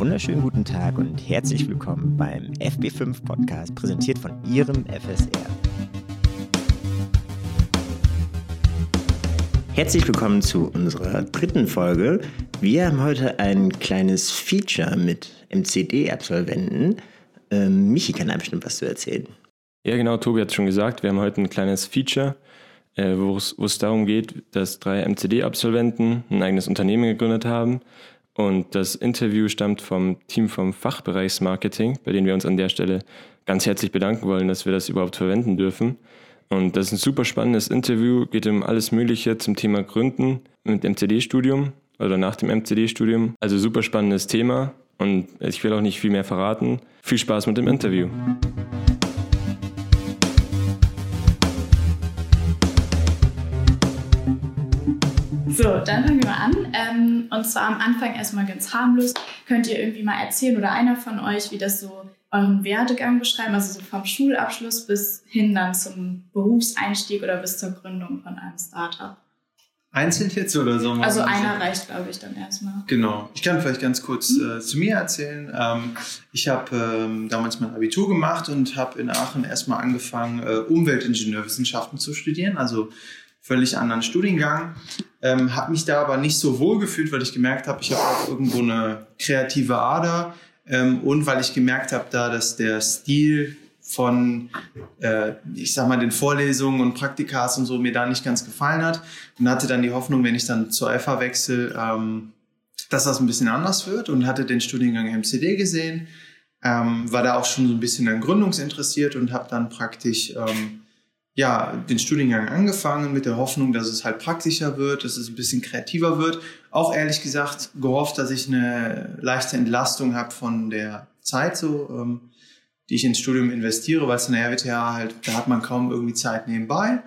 wunderschönen guten Tag und herzlich willkommen beim FB5 Podcast, präsentiert von Ihrem FSR. Herzlich willkommen zu unserer dritten Folge. Wir haben heute ein kleines Feature mit MCD-Absolventen. Ähm, Michi kann da bestimmt was zu erzählen. Ja, genau, Tobi hat es schon gesagt. Wir haben heute ein kleines Feature, äh, wo es darum geht, dass drei MCD-Absolventen ein eigenes Unternehmen gegründet haben. Und das Interview stammt vom Team vom Fachbereichsmarketing, bei dem wir uns an der Stelle ganz herzlich bedanken wollen, dass wir das überhaupt verwenden dürfen. Und das ist ein super spannendes Interview, geht um alles Mögliche zum Thema Gründen mit MCD-Studium oder nach dem MCD-Studium. Also super spannendes Thema und ich will auch nicht viel mehr verraten. Viel Spaß mit dem Interview. So, dann fangen wir mal an. Ähm, und zwar am Anfang erstmal ganz harmlos. Könnt ihr irgendwie mal erzählen oder einer von euch, wie das so euren Werdegang beschreiben, also so vom Schulabschluss bis hin dann zum Berufseinstieg oder bis zur Gründung von einem Startup? Einzeln jetzt oder so? Also einer reicht, glaube ich, dann erstmal. Genau. Ich kann vielleicht ganz kurz hm? äh, zu mir erzählen. Ähm, ich habe ähm, damals mein Abitur gemacht und habe in Aachen erstmal angefangen, äh, Umweltingenieurwissenschaften zu studieren, also völlig anderen Studiengang. Ähm, habe mich da aber nicht so wohl gefühlt, weil ich gemerkt habe, ich habe auch irgendwo eine kreative Ader ähm, und weil ich gemerkt habe da, dass der Stil von, äh, ich sag mal, den Vorlesungen und Praktikas und so mir da nicht ganz gefallen hat und hatte dann die Hoffnung, wenn ich dann zur FH wechsle, ähm, dass das ein bisschen anders wird und hatte den Studiengang MCD gesehen, ähm, war da auch schon so ein bisschen an Gründungsinteressiert und habe dann praktisch ähm, ja, den Studiengang angefangen mit der Hoffnung, dass es halt praktischer wird, dass es ein bisschen kreativer wird. Auch ehrlich gesagt gehofft, dass ich eine leichte Entlastung habe von der Zeit, so, ähm, die ich ins Studium investiere, weil es in der RWTH halt, da hat man kaum irgendwie Zeit nebenbei.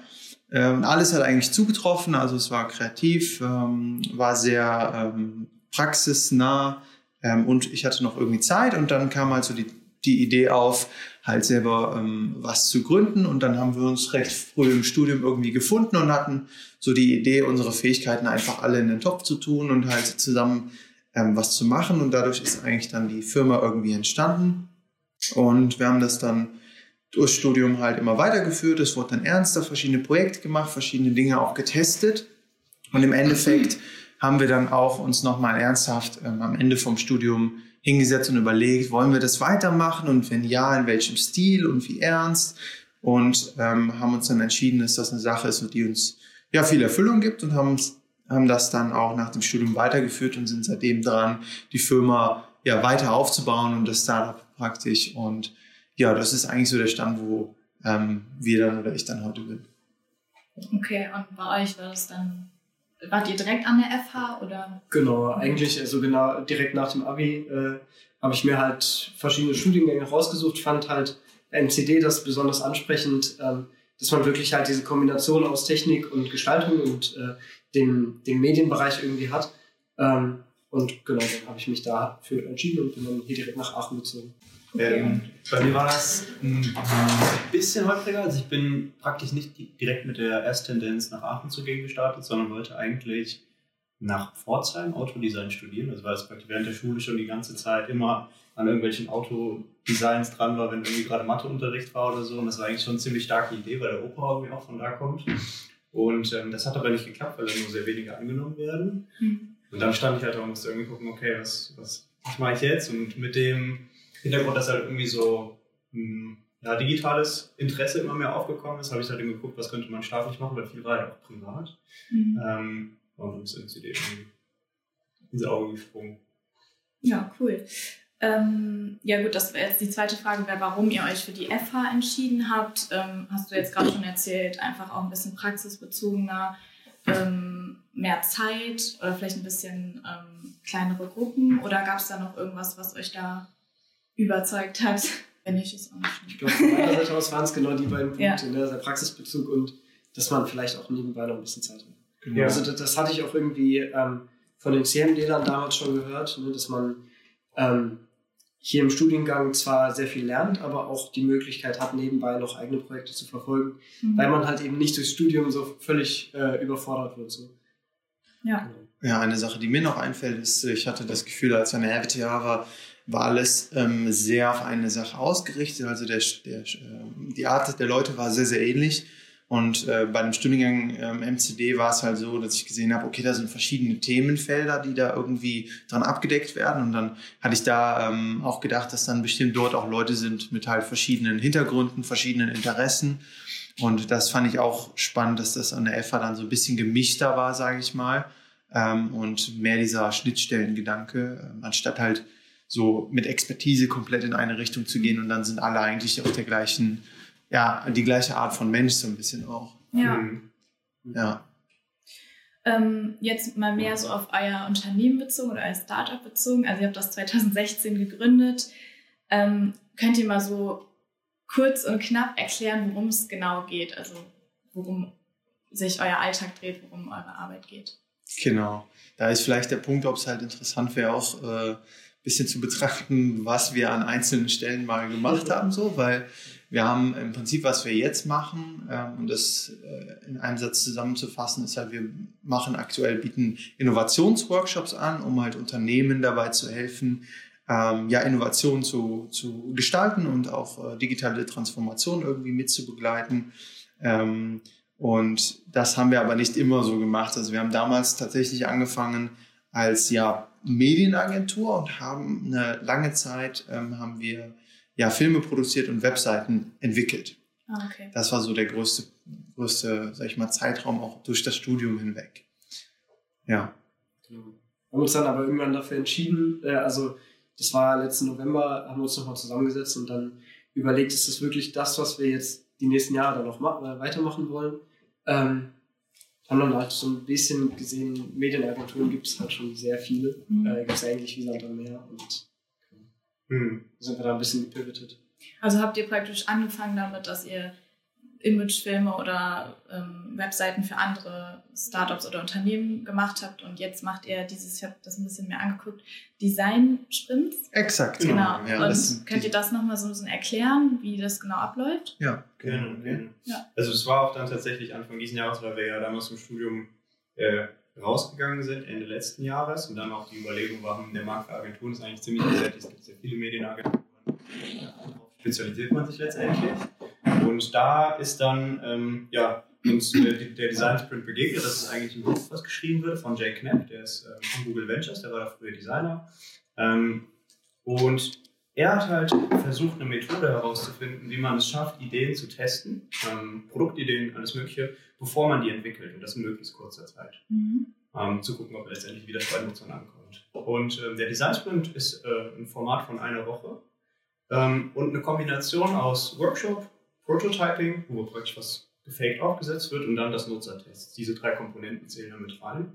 Ähm, alles hat eigentlich zugetroffen, also es war kreativ, ähm, war sehr ähm, praxisnah ähm, und ich hatte noch irgendwie Zeit und dann kam halt die, die Idee auf, halt selber ähm, was zu gründen. Und dann haben wir uns recht früh im Studium irgendwie gefunden und hatten so die Idee, unsere Fähigkeiten einfach alle in den Topf zu tun und halt zusammen ähm, was zu machen. Und dadurch ist eigentlich dann die Firma irgendwie entstanden. Und wir haben das dann durchs Studium halt immer weitergeführt. Es wurde dann ernster, verschiedene Projekte gemacht, verschiedene Dinge auch getestet. Und im Endeffekt haben wir dann auch uns nochmal ernsthaft ähm, am Ende vom Studium hingesetzt und überlegt, wollen wir das weitermachen und wenn ja, in welchem Stil und wie ernst und ähm, haben uns dann entschieden, dass das eine Sache ist, die uns ja viel Erfüllung gibt und haben, haben das dann auch nach dem Studium weitergeführt und sind seitdem dran, die Firma ja weiter aufzubauen und das Startup praktisch und ja, das ist eigentlich so der Stand, wo ähm, wir dann oder ich dann heute bin. Okay, und bei euch war das dann wart ihr direkt an der FH oder? Genau, eigentlich also genau direkt nach dem Abi äh, habe ich mir halt verschiedene Studiengänge rausgesucht, fand halt MCD das besonders ansprechend, ähm, dass man wirklich halt diese Kombination aus Technik und Gestaltung und äh, dem, dem Medienbereich irgendwie hat. Ähm, und genau, dann habe ich mich dafür entschieden und bin dann hier direkt nach Aachen gezogen. Ähm, bei mir war das ein bisschen holpriger. Also ich bin praktisch nicht direkt mit der Ersttendenz nach Aachen zu gehen gestartet, sondern wollte eigentlich nach Pforzheim Autodesign studieren. Also war es praktisch während der Schule schon die ganze Zeit immer an irgendwelchen Autodesigns dran war, wenn irgendwie gerade Matheunterricht war oder so. Und das war eigentlich schon eine ziemlich starke Idee, weil der Opa irgendwie auch von da kommt. Und ähm, das hat aber nicht geklappt, weil da nur sehr wenige angenommen werden. Mhm. Und dann stand ich halt da und musste irgendwie gucken, okay, was, was, was mache ich jetzt? Und mit dem Hintergrund, dass halt irgendwie so ein hm, ja, digitales Interesse immer mehr aufgekommen ist, habe ich halt eben geguckt, was könnte man staatlich machen, weil viel war ja auch privat. Mhm. Ähm, und dann ist NCD irgendwie ins Auge gesprungen. Ja, cool. Ähm, ja gut, das wäre jetzt die zweite Frage, wäre, warum ihr euch für die FH entschieden habt. Ähm, hast du jetzt gerade schon erzählt, einfach auch ein bisschen praxisbezogener, ähm, mehr Zeit oder vielleicht ein bisschen ähm, kleinere Gruppen oder gab es da noch irgendwas, was euch da überzeugt hat. Wenn ich es auch nicht. Ich glaube, von meiner Seite aus waren es genau die beiden Punkte, ja. ne? der Praxisbezug und dass man vielleicht auch nebenbei noch ein bisschen Zeit hat. Genau. Ja. Also das, das, hatte ich auch irgendwie ähm, von den CMD-Lern damals schon gehört, ne? dass man ähm, hier im Studiengang zwar sehr viel lernt, aber auch die Möglichkeit hat, nebenbei noch eigene Projekte zu verfolgen, mhm. weil man halt eben nicht durchs Studium so völlig äh, überfordert wird. So. Ja. Ja, eine Sache, die mir noch einfällt, ist, ich hatte das Gefühl, als ich an der RWTH war, war alles ähm, sehr auf eine Sache ausgerichtet. Also der, der, äh, die Art der Leute war sehr, sehr ähnlich. Und äh, bei dem Studiengang ähm, MCD war es halt so, dass ich gesehen habe, okay, da sind verschiedene Themenfelder, die da irgendwie dran abgedeckt werden. Und dann hatte ich da ähm, auch gedacht, dass dann bestimmt dort auch Leute sind mit halt verschiedenen Hintergründen, verschiedenen Interessen. Und das fand ich auch spannend, dass das an der FA dann so ein bisschen gemischter war, sage ich mal. Ähm, und mehr dieser Schnittstellengedanke, ähm, anstatt halt so mit Expertise komplett in eine Richtung zu gehen und dann sind alle eigentlich auf der gleichen, ja, die gleiche Art von Mensch so ein bisschen auch. Ja. Mhm. Ja. Ähm, jetzt mal mehr so auf euer Unternehmen bezogen oder euer Startup bezogen. Also ihr habt das 2016 gegründet. Ähm, könnt ihr mal so kurz und knapp erklären, worum es genau geht? Also worum sich euer Alltag dreht, worum eure Arbeit geht? Genau. Da ist vielleicht der Punkt, ob es halt interessant wäre, auch äh, bisschen zu betrachten, was wir an einzelnen Stellen mal gemacht haben, so, weil wir haben im Prinzip, was wir jetzt machen, ähm, und das äh, in einem Satz zusammenzufassen, ist halt, wir machen aktuell, bieten Innovationsworkshops an, um halt Unternehmen dabei zu helfen, ähm, ja, Innovation zu, zu gestalten und auch äh, digitale Transformation irgendwie mitzubegleiten. Ähm, und das haben wir aber nicht immer so gemacht. Also wir haben damals tatsächlich angefangen als ja Medienagentur und haben eine lange Zeit ähm, haben wir ja Filme produziert und Webseiten entwickelt. Ah, okay. Das war so der größte, größte, sag ich mal, Zeitraum auch durch das Studium hinweg. Ja. Genau. Wir haben uns dann aber irgendwann dafür entschieden, äh, also das war letzten November, haben wir uns nochmal zusammengesetzt und dann überlegt, ist das wirklich das, was wir jetzt die nächsten Jahre dann noch äh, weitermachen wollen? Ähm, haben dann halt so ein bisschen gesehen, Medienagenturen gibt es halt schon sehr viele. Mhm. Äh, gibt es eigentlich wie Sand am Meer und Mhm. sind wir da ein bisschen gepivotet. Also habt ihr praktisch angefangen damit, dass ihr Imagefilme oder ähm, Webseiten für andere Startups oder Unternehmen gemacht habt und jetzt macht ihr dieses, ich habe das ein bisschen mehr angeguckt, Design-Sprints. Exakt. Genau. Ja, und könnt ihr das nochmal so ein bisschen erklären, wie das genau abläuft? Ja, Gerne, genau. gerne. Ja. Also es war auch dann tatsächlich Anfang dieses Jahres, weil wir ja damals im Studium äh, rausgegangen sind, Ende letzten Jahres und dann auch die Überlegung war, der Markt für Agenturen ist eigentlich ziemlich besetzt, es gibt sehr viele Medienagenturen, darauf spezialisiert man sich letztendlich. Und da ist dann ähm, ja, uns äh, der Design Sprint begegnet, das ist eigentlich ein Buch, was geschrieben wird von Jay Knapp, der ist ähm, von Google Ventures, der war da früher Designer. Ähm, und er hat halt versucht, eine Methode herauszufinden, wie man es schafft, Ideen zu testen, ähm, Produktideen, alles Mögliche, bevor man die entwickelt und das in möglichst kurzer Zeit. Mhm. Ähm, zu gucken, ob letztendlich wieder bei Nutzern ankommt. Und ähm, der Design Sprint ist äh, ein Format von einer Woche ähm, und eine Kombination aus Workshop, Prototyping, wo praktisch was gefaked aufgesetzt wird und dann das Nutzertest. Diese drei Komponenten zählen da mit rein.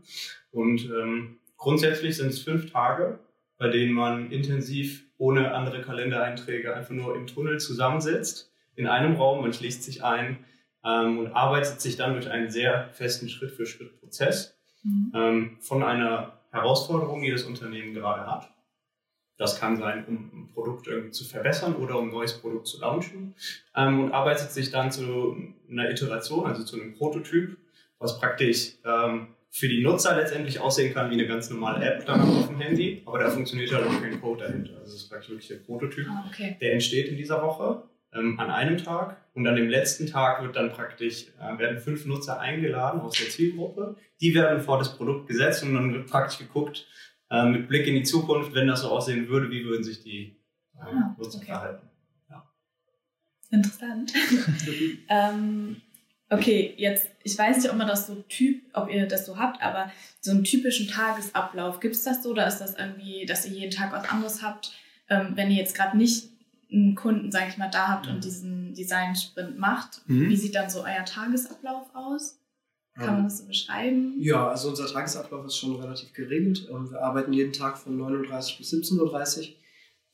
Und ähm, grundsätzlich sind es fünf Tage, bei denen man intensiv ohne andere Kalendereinträge einfach nur im Tunnel zusammensitzt, in einem Raum, man schließt sich ein ähm, und arbeitet sich dann durch einen sehr festen Schritt-für-Schritt-Prozess Mhm. ähm, von einer Herausforderung, die das Unternehmen gerade hat. Das kann sein, um ein Produkt irgendwie zu verbessern oder um ein neues Produkt zu launchen ähm, und arbeitet sich dann zu einer Iteration, also zu einem Prototyp, was praktisch ähm, für die Nutzer letztendlich aussehen kann wie eine ganz normale App dann auf dem Handy, aber da funktioniert halt auch kein Code dahinter. Also das ist praktisch wirklich der Prototyp. Ah, okay. Der entsteht in dieser Woche ähm, an einem Tag und an dem letzten Tag wird dann praktisch, äh, werden fünf Nutzer eingeladen aus der Zielgruppe. Die werden vor das Produkt gesetzt und dann wird praktisch geguckt, äh, mit Blick in die Zukunft, wenn das so aussehen würde, wie würden sich die äh, Ah, okay. verhalten. Interessant. ähm, okay, jetzt, ich weiß nicht, ob man das so typ, ob ihr das so habt, aber so einen typischen Tagesablauf, gibt es das so oder ist das irgendwie, dass ihr jeden Tag was anderes habt, ähm, wenn ihr jetzt gerade nicht einen Kunden, sage ich mal, da habt und diesen Design-Sprint macht? Mhm. Wie sieht dann so euer Tagesablauf aus? Kann man das so beschreiben? Ja, also unser Tagesablauf ist schon relativ geregelt. Ähm, Wir arbeiten jeden Tag von 9.30 bis 17.30 Uhr.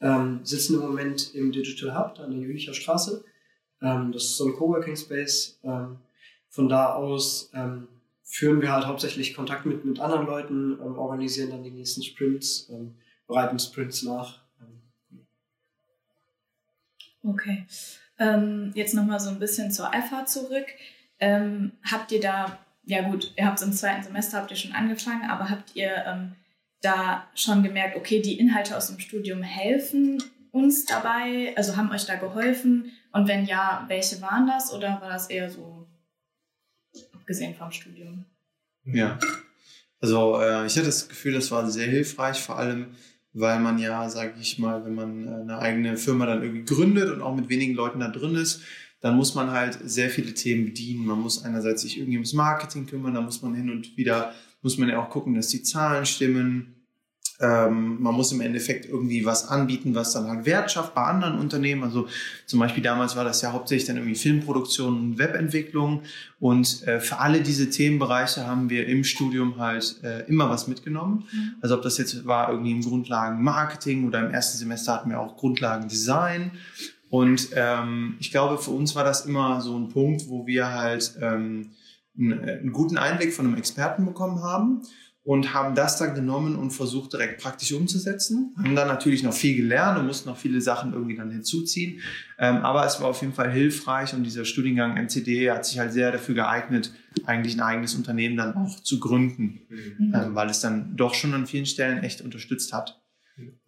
Ähm, sitzen im Moment im Digital Hub an der Jülicher Straße. Ähm, das ist so ein Coworking Space. Ähm, von da aus ähm, führen wir halt hauptsächlich Kontakt mit, mit anderen Leuten, ähm, organisieren dann die nächsten Sprints, ähm, bereiten Sprints nach. Ähm, Okay. Ähm, jetzt nochmal so ein bisschen zur EFA zurück. Ähm, habt ihr da ja gut, ihr habt im zweiten Semester, habt ihr schon angefangen, aber habt ihr ähm, da schon gemerkt, okay, die Inhalte aus dem Studium helfen uns dabei, also haben euch da geholfen? Und wenn ja, welche waren das oder war das eher so abgesehen vom Studium? Ja, also äh, ich hatte das Gefühl, das war sehr hilfreich, vor allem weil man ja, sage ich mal, wenn man äh, eine eigene Firma dann irgendwie gründet und auch mit wenigen Leuten da drin ist, dann muss man halt sehr viele Themen bedienen. Man muss einerseits sich irgendwie ums Marketing kümmern, da muss man hin und wieder, muss man ja auch gucken, dass die Zahlen stimmen, ähm, man muss im Endeffekt irgendwie was anbieten, was dann halt Wert schafft bei anderen Unternehmen. Also zum Beispiel damals war das ja hauptsächlich dann irgendwie Filmproduktion und Webentwicklung. Und äh, für alle diese Themenbereiche haben wir im Studium halt äh, immer was mitgenommen. Mhm. Also ob das jetzt war irgendwie im Grundlagen Marketing oder im ersten Semester hatten wir auch Grundlagen Design. Und ähm, ich glaube, für uns war das immer so ein Punkt, wo wir halt ähm, einen, einen guten Einblick von einem Experten bekommen haben und haben das dann genommen und versucht direkt praktisch umzusetzen. Haben dann natürlich noch viel gelernt und mussten noch viele Sachen irgendwie dann hinzuziehen. Ähm, aber es war auf jeden Fall hilfreich und dieser Studiengang MCD hat sich halt sehr dafür geeignet, eigentlich ein eigenes Unternehmen dann auch zu gründen, mhm. ähm, weil es dann doch schon an vielen Stellen echt unterstützt hat.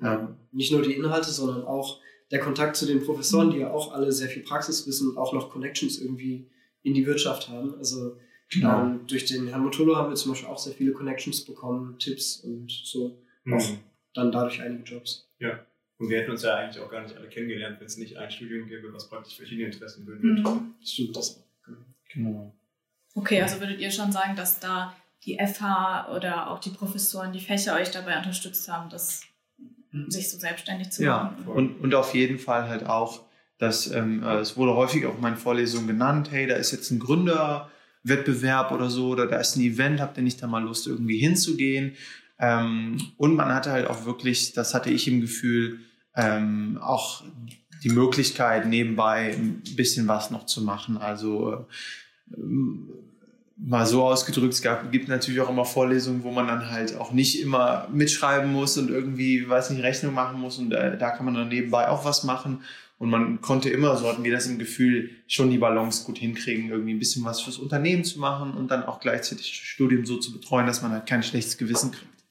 Ähm, Nicht nur die Inhalte, sondern auch der Kontakt zu den Professoren, die ja auch alle sehr viel Praxiswissen und auch noch Connections irgendwie in die Wirtschaft haben. Also Genau. Ähm, durch den Herrn Motolo haben wir zum Beispiel auch sehr viele Connections bekommen, Tipps und so. Mhm. Auch dann dadurch einige Jobs. Ja. Und wir hätten uns ja eigentlich auch gar nicht alle kennengelernt, wenn es nicht ein Studium gäbe, was praktisch verschiedene Interessen bündelt. Mhm. Stimmt, das. Genau. Okay, also würdet ihr schon sagen, dass da die FH oder auch die Professoren, die Fächer euch dabei unterstützt haben, das mhm. Sich so selbstständig zu machen? Ja, und, und auf jeden Fall halt auch, dass ähm, äh, es wurde häufig auch in meinen Vorlesungen genannt, hey, da ist jetzt ein Gründer, Wettbewerb oder so oder da ist ein Event, habt ihr nicht da mal Lust irgendwie hinzugehen? Ähm, und man hatte halt auch wirklich, das hatte ich im Gefühl, ähm, auch die Möglichkeit nebenbei ein bisschen was noch zu machen. Also äh, mal so ausgedrückt, es gab, gibt natürlich auch immer Vorlesungen, wo man dann halt auch nicht immer mitschreiben muss und irgendwie, weiß nicht, Rechnung machen muss und äh, da kann man dann nebenbei auch was machen. Und man konnte immer, so hatten wir das im Gefühl, schon die Balance gut hinkriegen, irgendwie ein bisschen was fürs Unternehmen zu machen und dann auch gleichzeitig das Studium so zu betreuen, dass man halt kein schlechtes Gewissen kriegt.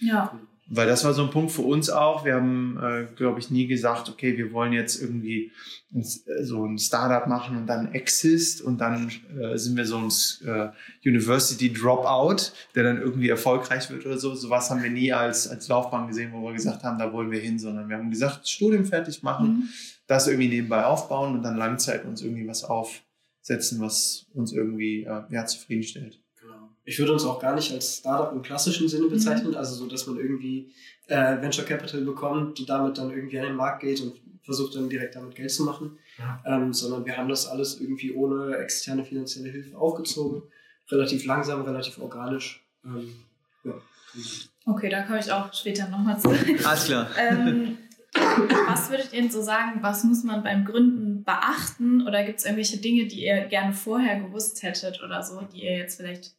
Ja. Weil das war so ein Punkt für uns auch. Wir haben, äh, glaube ich, nie gesagt, okay, wir wollen jetzt irgendwie äh, so ein Startup machen und dann Exist und dann äh, sind wir so ein äh, University Dropout, der dann irgendwie erfolgreich wird oder so. Sowas haben wir nie als, als Laufbahn gesehen, wo wir gesagt haben, da wollen wir hin, sondern wir haben gesagt, Studium fertig machen, mhm das irgendwie nebenbei aufbauen und dann Langzeit uns irgendwie was aufsetzen, was uns irgendwie äh, ja, zufriedenstellt. Ich würde uns auch gar nicht als Startup im klassischen Sinne mhm. bezeichnen, mhm. also so, dass man irgendwie äh, Venture Capital bekommt und damit dann irgendwie an den Markt geht und versucht dann direkt damit Geld zu machen, ja. ähm, sondern wir haben das alles irgendwie ohne externe finanzielle Hilfe aufgezogen, relativ langsam, relativ organisch. Ähm, ja. Okay, da komme ich auch später nochmal zu. Alles klar. ähm, was würdet ihr denn so sagen, was muss man beim Gründen beachten? Oder gibt es irgendwelche Dinge, die ihr gerne vorher gewusst hättet oder so, die ihr jetzt vielleicht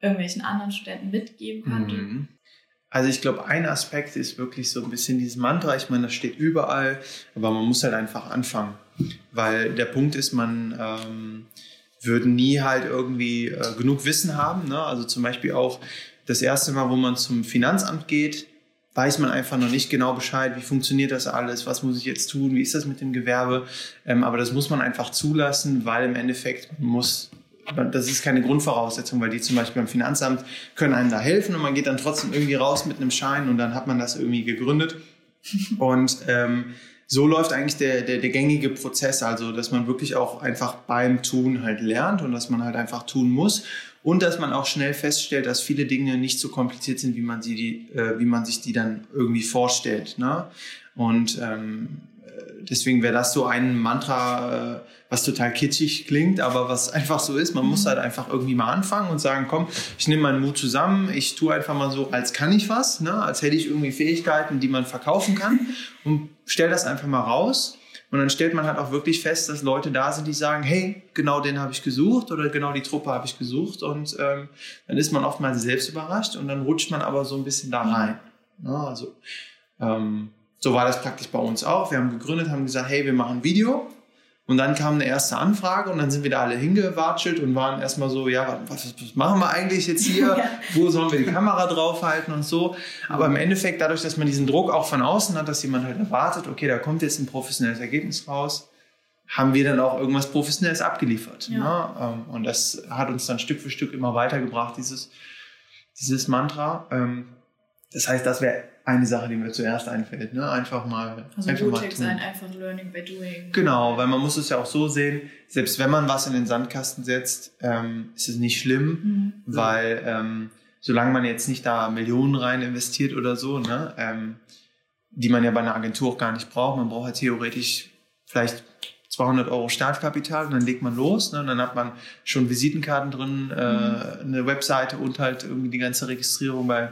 irgendwelchen anderen Studenten mitgeben könntet? Mhm. Also ich glaube, ein Aspekt ist wirklich so ein bisschen dieses Mantra. Ich meine, das steht überall, aber man muss halt einfach anfangen. Weil der Punkt ist, man ähm, würde nie halt irgendwie äh, genug Wissen haben. Ne? Also zum Beispiel auch das erste Mal, wo man zum Finanzamt geht, weiß man einfach noch nicht genau Bescheid, wie funktioniert das alles, was muss ich jetzt tun, wie ist das mit dem Gewerbe. Ähm, aber das muss man einfach zulassen, weil im Endeffekt muss, das ist keine Grundvoraussetzung, weil die zum Beispiel beim Finanzamt können einem da helfen und man geht dann trotzdem irgendwie raus mit einem Schein und dann hat man das irgendwie gegründet. Und ähm, so läuft eigentlich der, der, der gängige Prozess, also dass man wirklich auch einfach beim Tun halt lernt und dass man halt einfach tun muss und dass man auch schnell feststellt, dass viele Dinge nicht so kompliziert sind, wie man, sie die, äh, wie man sich die dann irgendwie vorstellt. Ne? Und ähm, äh, deswegen wäre das so ein Mantra, äh, was total kitschig klingt, aber was einfach so ist. Man muss halt einfach irgendwie mal anfangen und sagen, komm, ich nehme meinen Mut zusammen, ich tue einfach mal so, als kann ich was, ne? als hätte ich irgendwie Fähigkeiten, die man verkaufen kann und stell das einfach mal raus und dann stellt man halt auch wirklich fest, dass Leute da sind, die sagen, hey, genau den habe ich gesucht oder genau die Truppe habe ich gesucht. Und ähm, dann ist man oftmals selbst überrascht und dann rutscht man aber so ein bisschen da rein. Ne, also ähm, so war das praktisch bei uns auch. Wir haben gegründet, haben gesagt, hey, wir machen Video. Und dann kam eine erste Anfrage und dann sind wir da alle hingewatschelt und waren erstmal so, ja, was, was machen wir eigentlich jetzt hier? Ja. Wo sollen wir die Kamera draufhalten und so? Aber im Endeffekt, dadurch, dass man diesen Druck auch von außen hat, dass jemand halt erwartet, okay, da kommt jetzt ein professionelles Ergebnis raus, haben wir dann auch irgendwas Professionelles abgeliefert. Ja. Ne? Ähm, Und das hat uns dann Stück für Stück immer weitergebracht, dieses, dieses Mantra. Das heißt, das wäre eine Sache, die mir zuerst einfällt. Ne? Einfach mal, Also einfach mal mutig tun. sein, einfach learning by doing. Genau, weil man muss es ja auch so sehen, selbst wenn man was in den Sandkasten setzt, ähm, ist es nicht schlimm, Mhm. weil ähm, solange man jetzt nicht da Millionen rein investiert oder so, ne, ähm, die man ja bei einer Agentur auch gar nicht braucht, man braucht ja theoretisch vielleicht 200 Euro Startkapital und dann legt man los, ne, und dann hat man schon Visitenkarten drin, äh, eine Webseite und halt irgendwie die ganze Registrierung bei,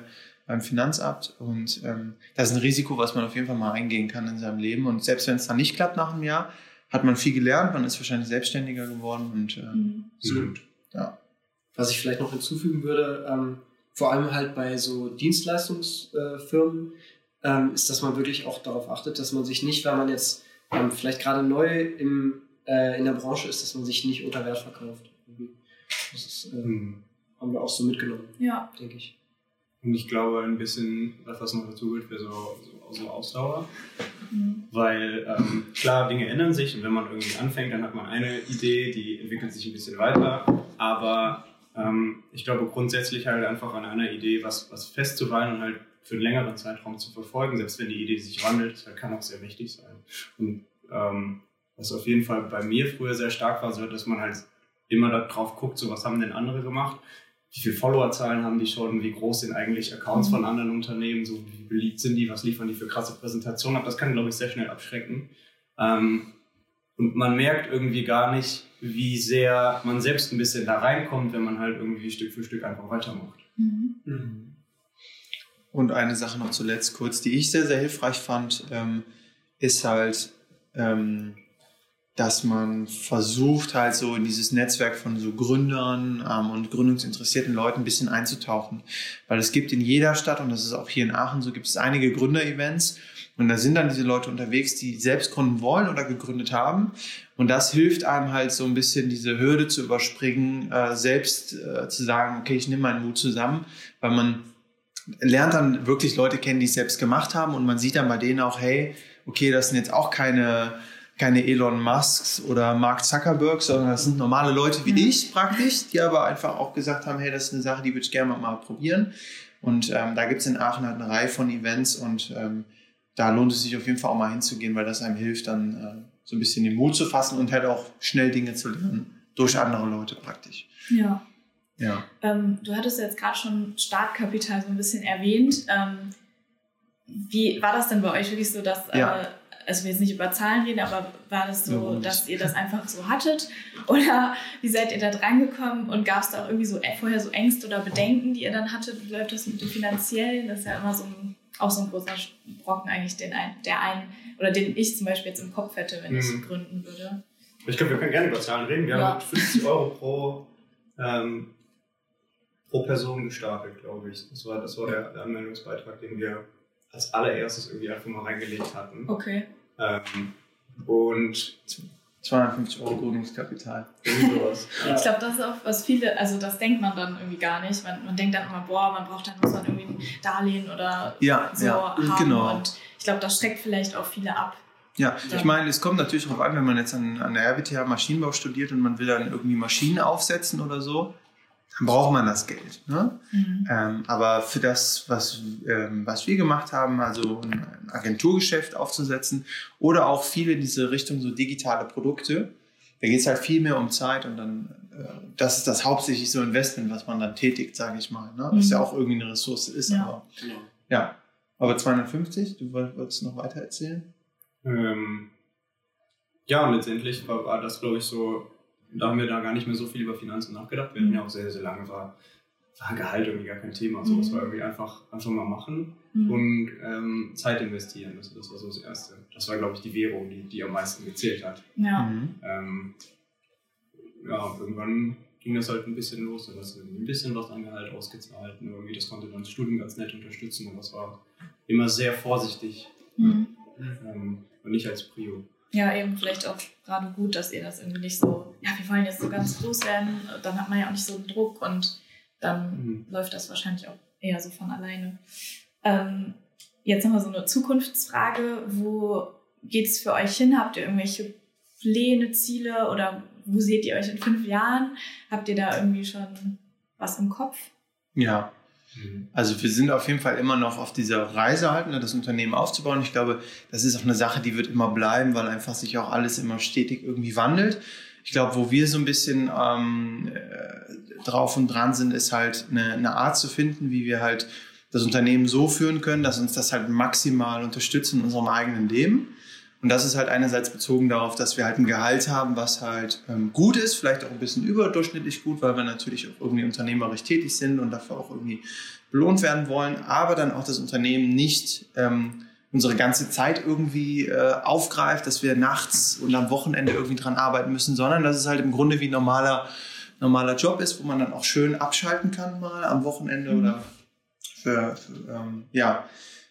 beim Finanzamt und ähm, das ist ein Risiko, was man auf jeden Fall mal eingehen kann in seinem Leben und selbst wenn es dann nicht klappt nach einem Jahr, hat man viel gelernt, man ist wahrscheinlich selbstständiger geworden und äh, Mhm. ist Mhm. gut. Ja. Was ich vielleicht noch hinzufügen würde, ähm, vor allem halt bei so Dienstleistungsfirmen, ähm, ist, dass man wirklich auch darauf achtet, dass man sich nicht, weil man jetzt ähm, vielleicht gerade neu im, äh, in der Branche ist, dass man sich nicht unter Wert verkauft. Mhm. Das ist, äh, Mhm. haben wir auch so mitgenommen, Ja. denke ich. Und ich glaube, ein bisschen, was noch dazu gehört, wäre so, so, so Ausdauer. Mhm. Weil ähm, klar, Dinge ändern sich und wenn man irgendwie anfängt, dann hat man eine Idee, die entwickelt sich ein bisschen weiter. Aber ähm, ich glaube grundsätzlich halt einfach an einer Idee was, was festzuhalten und halt für einen längeren Zeitraum zu verfolgen, selbst wenn die Idee sich wandelt, das kann auch sehr wichtig sein. Und ähm, was auf jeden Fall bei mir früher sehr stark war, so dass man halt immer darauf guckt, so was haben denn andere gemacht, wie viele Followerzahlen haben die schon, wie groß sind eigentlich Accounts Mhm. von anderen Unternehmen, so wie beliebt sind die, was liefern die für krasse Präsentationen ab, das kann, glaube ich, sehr schnell abschrecken. Ähm, und man merkt irgendwie gar nicht, wie sehr man selbst ein bisschen da reinkommt, wenn man halt irgendwie Stück für Stück einfach weitermacht. Mhm. Und eine Sache noch zuletzt kurz, die ich sehr, sehr hilfreich fand, ähm, ist halt, ähm, dass man versucht, halt so in dieses Netzwerk von so Gründern ähm, und gründungsinteressierten Leuten ein bisschen einzutauchen. Weil es gibt in jeder Stadt, und das ist auch hier in Aachen so, gibt es einige Gründerevents. Und da sind dann diese Leute unterwegs, die selbst gründen wollen oder gegründet haben. Und das hilft einem halt so ein bisschen diese Hürde zu überspringen, äh, selbst äh, zu sagen, okay, ich nehme meinen Mut zusammen, weil man lernt dann wirklich Leute kennen, die es selbst gemacht haben und man sieht dann bei denen auch, hey, okay, das sind jetzt auch keine, keine Elon Musks oder Mark Zuckerberg, sondern das sind normale Leute wie Mhm. ich praktisch, die aber einfach auch gesagt haben, hey, das ist eine Sache, die würde ich gerne mal probieren. Und ähm, da gibt es in Aachen halt eine Reihe von Events und ähm, da lohnt es sich auf jeden Fall auch mal hinzugehen, weil das einem hilft, dann äh, so ein bisschen den Mut zu fassen und halt auch schnell Dinge zu lernen durch andere Leute praktisch. Ja. Ja. Ähm, du hattest jetzt gerade schon Startkapital so ein bisschen erwähnt. Ähm, wie war das denn bei euch wirklich so, dass, Ja. äh, also wir jetzt nicht über Zahlen reden, aber war das so, nicht? dass ihr das einfach so hattet? Oder wie seid ihr da drangekommen und gab es da auch irgendwie so äh, vorher so Ängste oder Bedenken, die ihr dann hattet? Wie läuft das mit dem Finanziellen? Das ist ja immer so ein, auch so ein großer Brocken eigentlich, den ein, der einen, oder den ich zum Beispiel jetzt im Kopf hätte, wenn Mhm. ich gründen würde. Ich glaube, wir können gerne über Zahlen reden. Wir Ja. haben mit 50 Euro pro, ähm, pro Person gestartet, glaube ich. Das war, das war der, der Anmeldungsbeitrag, den wir als allererstes irgendwie einfach mal reingelegt hatten. Okay. Ähm, und 250 Euro Gründungskapital. Ich glaube, das ist auch was viele, also das denkt man dann irgendwie gar nicht. Man, man denkt dann immer, boah, man braucht dann, muss man irgendwie ein Darlehen oder Ja, so ja, haben. genau. Und ich glaube, das schreckt vielleicht auch viele ab. Ja, Ja. ich meine, es kommt natürlich darauf an, wenn man jetzt an, an der RWTH Maschinenbau studiert und man will dann irgendwie Maschinen aufsetzen oder so, dann braucht man das Geld. Ne? Ähm, aber für das, was, ähm, was wir gemacht haben, also ein Agenturgeschäft aufzusetzen oder auch viele in diese Richtung so digitale Produkte, da geht es halt viel mehr um Zeit und dann, äh, das ist das hauptsächlich so Investment, was man dann tätigt, sage ich mal. Ne? Was Mhm. ja auch irgendwie eine Ressource ist. Ja. Aber, Genau. ja. aber 250, du woll- wolltest noch weiter erzählen? Ähm, ja, und letztendlich war, war das, glaube ich, so, da haben wir da gar nicht mehr so viel über Finanzen nachgedacht. Wir hatten ja auch sehr, sehr lange, war, war Gehalt irgendwie gar kein Thema. So, das Mhm. war irgendwie einfach, einfach mal machen Mhm. und ähm, Zeit investieren. Das, das war so das Erste. Das war, glaube ich, die Währung, die, die am meisten gezählt hat. Ja. Mhm. Ähm, ja, irgendwann ging das halt ein bisschen los. Dann hast du ein bisschen was an Gehalt ausgezahlt. Und irgendwie das konnte dann das Studium ganz nett unterstützen. Und das war immer sehr vorsichtig Mhm. ähm, und nicht als Prio. Ja, eben vielleicht auch gerade gut, dass ihr das irgendwie nicht so, ja, wir wollen jetzt so ganz groß werden, dann hat man ja auch nicht so einen Druck und dann mhm. läuft das wahrscheinlich auch eher so von alleine. Ähm, jetzt nochmal so eine Zukunftsfrage. Wo geht es für euch hin? Habt ihr irgendwelche Pläne, Ziele oder wo seht ihr euch in fünf Jahren? Habt ihr da irgendwie schon was im Kopf? Ja. Also wir sind auf jeden Fall immer noch auf dieser Reise halt, ne, das Unternehmen aufzubauen. Ich glaube, das ist auch eine Sache, die wird immer bleiben, weil einfach sich auch alles immer stetig irgendwie wandelt. Ich glaube, wo wir so ein bisschen ähm, äh, drauf und dran sind, ist halt eine, eine Art zu finden, wie wir halt das Unternehmen so führen können, dass uns das halt maximal unterstützt in unserem eigenen Leben. Und das ist halt einerseits bezogen darauf, dass wir halt ein Gehalt haben, was halt ähm, gut ist, vielleicht auch ein bisschen überdurchschnittlich gut, weil wir natürlich auch irgendwie unternehmerisch tätig sind und dafür auch irgendwie belohnt werden wollen, aber dann auch das Unternehmen nicht ähm, unsere ganze Zeit irgendwie äh, aufgreift, dass wir nachts und am Wochenende irgendwie dran arbeiten müssen, sondern dass es halt im Grunde wie ein normaler, normaler Job ist, wo man dann auch schön abschalten kann mal am Wochenende mhm. oder für, für ähm, ja,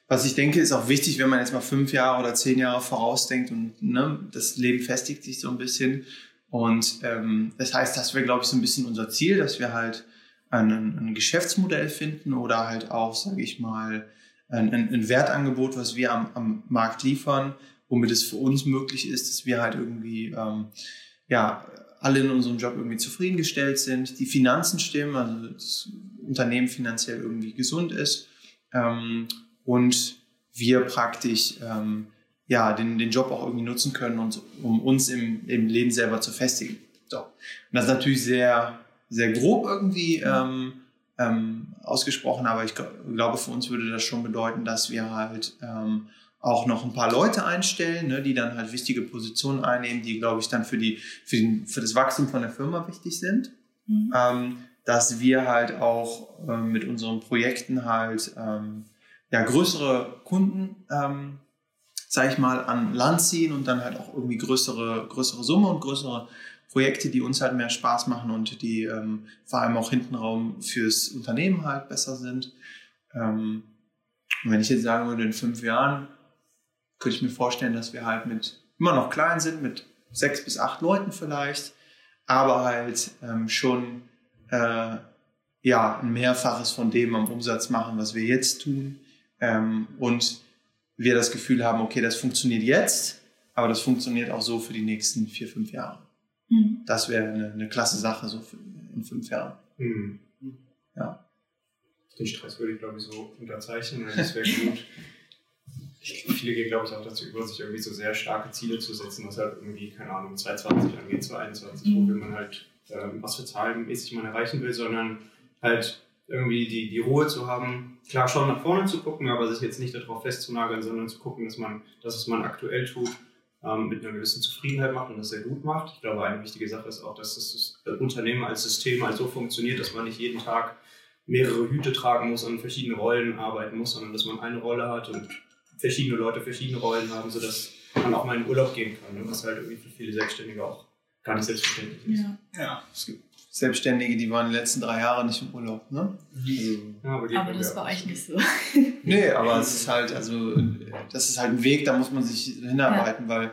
was ich denke, ist auch wichtig, wenn man jetzt mal fünf Jahre oder zehn Jahre vorausdenkt und ne, das Leben festigt sich so ein bisschen. Und ähm, das heißt, das wäre, glaube ich, so ein bisschen unser Ziel, dass wir halt ein, ein Geschäftsmodell finden oder halt auch, sage ich mal, ein, ein, Wertangebot, was wir am, am Markt liefern, womit es für uns möglich ist, dass wir halt irgendwie ähm, ja alle in unserem Job irgendwie zufriedengestellt sind, die Finanzen stimmen, also das Unternehmen finanziell irgendwie gesund ist ähm, und wir praktisch ähm, ja, den, den Job auch irgendwie nutzen können, und, um uns im, im Leben selber zu festigen. So. Und das ist natürlich sehr, sehr grob irgendwie ähm, ähm, ausgesprochen, aber ich glaube, für uns würde das schon bedeuten, dass wir halt ähm, auch noch ein paar Leute einstellen, ne, die dann halt wichtige Positionen einnehmen, die, glaube ich, dann für, die, für, den, für das Wachstum von der Firma wichtig sind. Mhm. Ähm, dass wir halt auch ähm, mit unseren Projekten halt ähm, ja, größere Kunden, ähm, sag ich mal, an Land ziehen und dann halt auch irgendwie größere, größere Summe und größere Projekte, die uns halt mehr Spaß machen und die ähm, vor allem auch hintenraum fürs Unternehmen halt besser sind. Ähm, und wenn ich jetzt sagen würde, in fünf Jahren könnte ich mir vorstellen, dass wir halt mit immer noch klein sind, mit sechs bis acht Leuten vielleicht, aber halt ähm, schon äh, ja, ein Mehrfaches von dem am Umsatz machen, was wir jetzt tun ähm, und wir das Gefühl haben, okay, das funktioniert jetzt, aber das funktioniert auch so für die nächsten vier, fünf Jahre. Mhm. Das wäre eine, eine, klasse Sache so für, in fünf Jahren. Mhm. Ja. Den Stress würde ich, glaube ich, so unterzeichnen. Das wäre gut. Ich, viele gehen, glaube ich, auch dazu über, sich irgendwie so sehr starke Ziele zu setzen, was halt irgendwie, keine Ahnung, 2020 angeht, 2021, mhm. wo will man halt, ähm, was für Zahlen mäßig man erreichen will, sondern halt irgendwie die, die Ruhe zu haben, klar schon nach vorne zu gucken, aber sich jetzt nicht darauf festzunageln, sondern zu gucken, dass man das, was man aktuell tut, ähm, mit einer gewissen Zufriedenheit macht und das sehr gut macht. Ich glaube, eine wichtige Sache ist auch, dass das Unternehmen als System halt so funktioniert, dass man nicht jeden Tag mehrere Hüte tragen muss und verschiedene Rollen arbeiten muss, sondern dass man eine Rolle hat und verschiedene Leute verschiedene Rollen haben, sodass man auch mal in den Urlaub gehen kann, ne? was halt irgendwie für viele Selbstständige auch gar nicht selbstverständlich ist. Ja, ja es gibt Selbstständige, die waren die letzten drei Jahre nicht im Urlaub. Ne? Mhm. Ja, aber, aber das war euch nicht so. nee, aber es ist halt, also das ist halt ein Weg, da muss man sich hinarbeiten, ja. weil